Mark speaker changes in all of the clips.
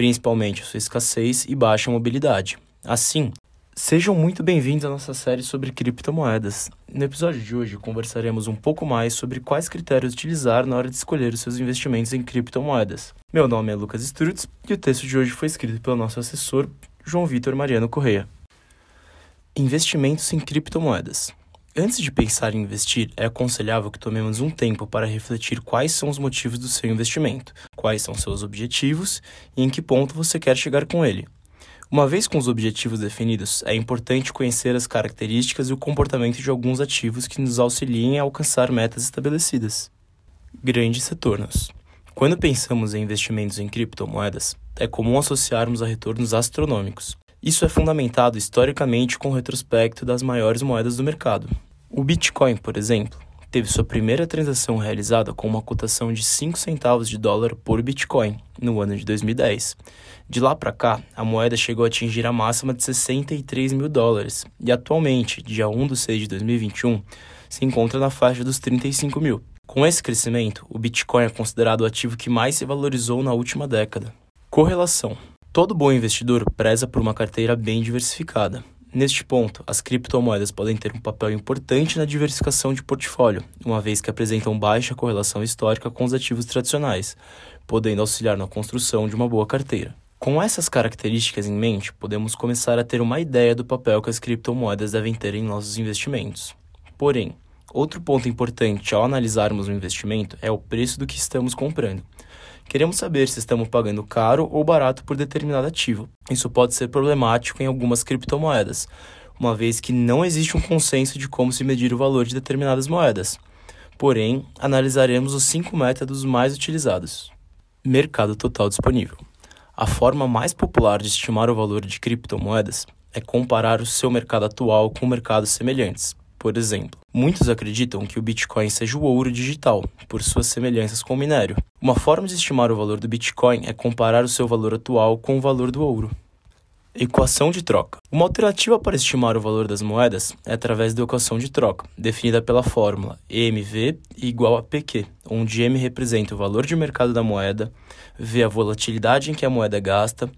Speaker 1: principalmente a sua escassez e baixa mobilidade. Assim, Sejam muito bem-vindos à nossa série sobre criptomoedas. No episódio de hoje, conversaremos um pouco mais sobre quais critérios utilizar na hora de escolher os seus investimentos em criptomoedas. Meu nome é Lucas Strutz e o texto de hoje foi escrito pelo nosso assessor, João Vitor Mariano Correia. Investimentos em criptomoedas. Antes de pensar em investir, é aconselhável que tomemos um tempo para refletir quais são os motivos do seu investimento, quais são seus objetivos e em que ponto você quer chegar com ele. Uma vez com os objetivos definidos, é importante conhecer as características e o comportamento de alguns ativos que nos auxiliem a alcançar metas estabelecidas. Grandes retornos. Quando pensamos em investimentos em criptomoedas, é comum associarmos a retornos astronômicos. Isso é fundamentado historicamente com o retrospecto das maiores moedas do mercado. O Bitcoin, por exemplo, teve sua primeira transação realizada com uma cotação de 5 centavos de dólar por Bitcoin no ano de 2010. De lá para cá, a moeda chegou a atingir a máxima de 63 mil dólares e atualmente, dia 1 de 6 de 2021, se encontra na faixa dos 35 mil. Com esse crescimento, o Bitcoin é considerado o ativo que mais se valorizou na última década. Correlação: Todo bom investidor preza por uma carteira bem diversificada. Neste ponto, as criptomoedas podem ter um papel importante na diversificação de portfólio, uma vez que apresentam baixa correlação histórica com os ativos tradicionais, podendo auxiliar na construção de uma boa carteira. Com essas características em mente, podemos começar a ter uma ideia do papel que as criptomoedas devem ter em nossos investimentos. Porém, outro ponto importante ao analisarmos um investimento é o preço do que estamos comprando. Queremos saber se estamos pagando caro ou barato por determinado ativo. Isso pode ser problemático em algumas criptomoedas, uma vez que não existe um consenso de como se medir o valor de determinadas moedas. Porém, analisaremos os cinco métodos mais utilizados. Mercado total disponível. A forma mais popular de estimar o valor de criptomoedas é comparar o seu mercado atual com mercados semelhantes, por exemplo, muitos acreditam que o Bitcoin seja o ouro digital, por suas semelhanças com o minério. Uma forma de estimar o valor do Bitcoin é comparar o seu valor atual com o valor do ouro. Equação de troca. Uma alternativa para estimar o valor das moedas é através da equação de troca, definida pela fórmula MV igual a PQ, onde M representa o valor de mercado da moeda, V a volatilidade em que a moeda gasta,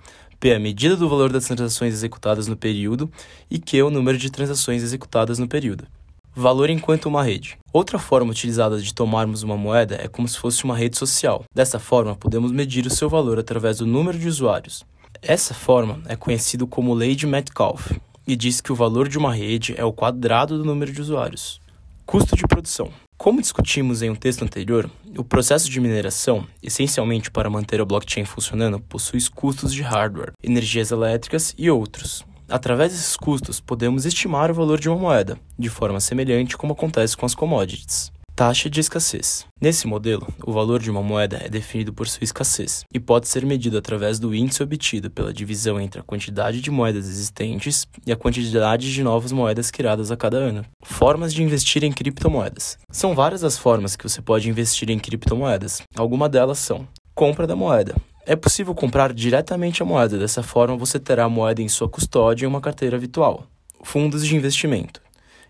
Speaker 1: P a medida do valor das transações executadas no período e Q é o número de transações executadas no período. Valor enquanto uma rede. Outra forma utilizada de tomarmos uma moeda é como se fosse uma rede social. Dessa forma, podemos medir o seu valor através do número de usuários. Essa forma é conhecida como lei de Metcalfe e diz que o valor de uma rede é o quadrado do número de usuários. Custo de produção. Como discutimos em um texto anterior, o processo de mineração, essencialmente para manter o blockchain funcionando, possui custos de hardware, energias elétricas e outros. Através desses custos, podemos estimar o valor de uma moeda, de forma semelhante como acontece com as commodities. Taxa de escassez. Nesse modelo, o valor de uma moeda é definido por sua escassez e pode ser medido através do índice obtido pela divisão entre a quantidade de moedas existentes e a quantidade de novas moedas criadas a cada ano. Formas de investir em criptomoedas. São várias as formas que você pode investir em criptomoedas. Algumas delas são: compra da moeda. É possível comprar diretamente a moeda, dessa forma você terá a moeda em sua custódia em uma carteira virtual. Fundos de investimento.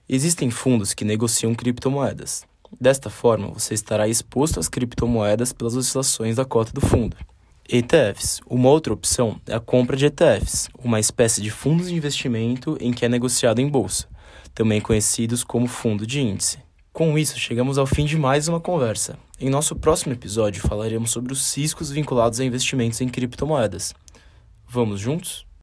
Speaker 1: Existem fundos que negociam criptomoedas. Desta forma, você estará exposto às criptomoedas pelas oscilações da cota do fundo. ETFs. Uma outra opção é a compra de ETFs, uma espécie de fundos de investimento em que é negociado em bolsa, também conhecidos como fundo de índice. Com isso, chegamos ao fim de mais uma conversa. Em nosso próximo episódio, falaremos sobre os riscos vinculados a investimentos em criptomoedas. Vamos juntos?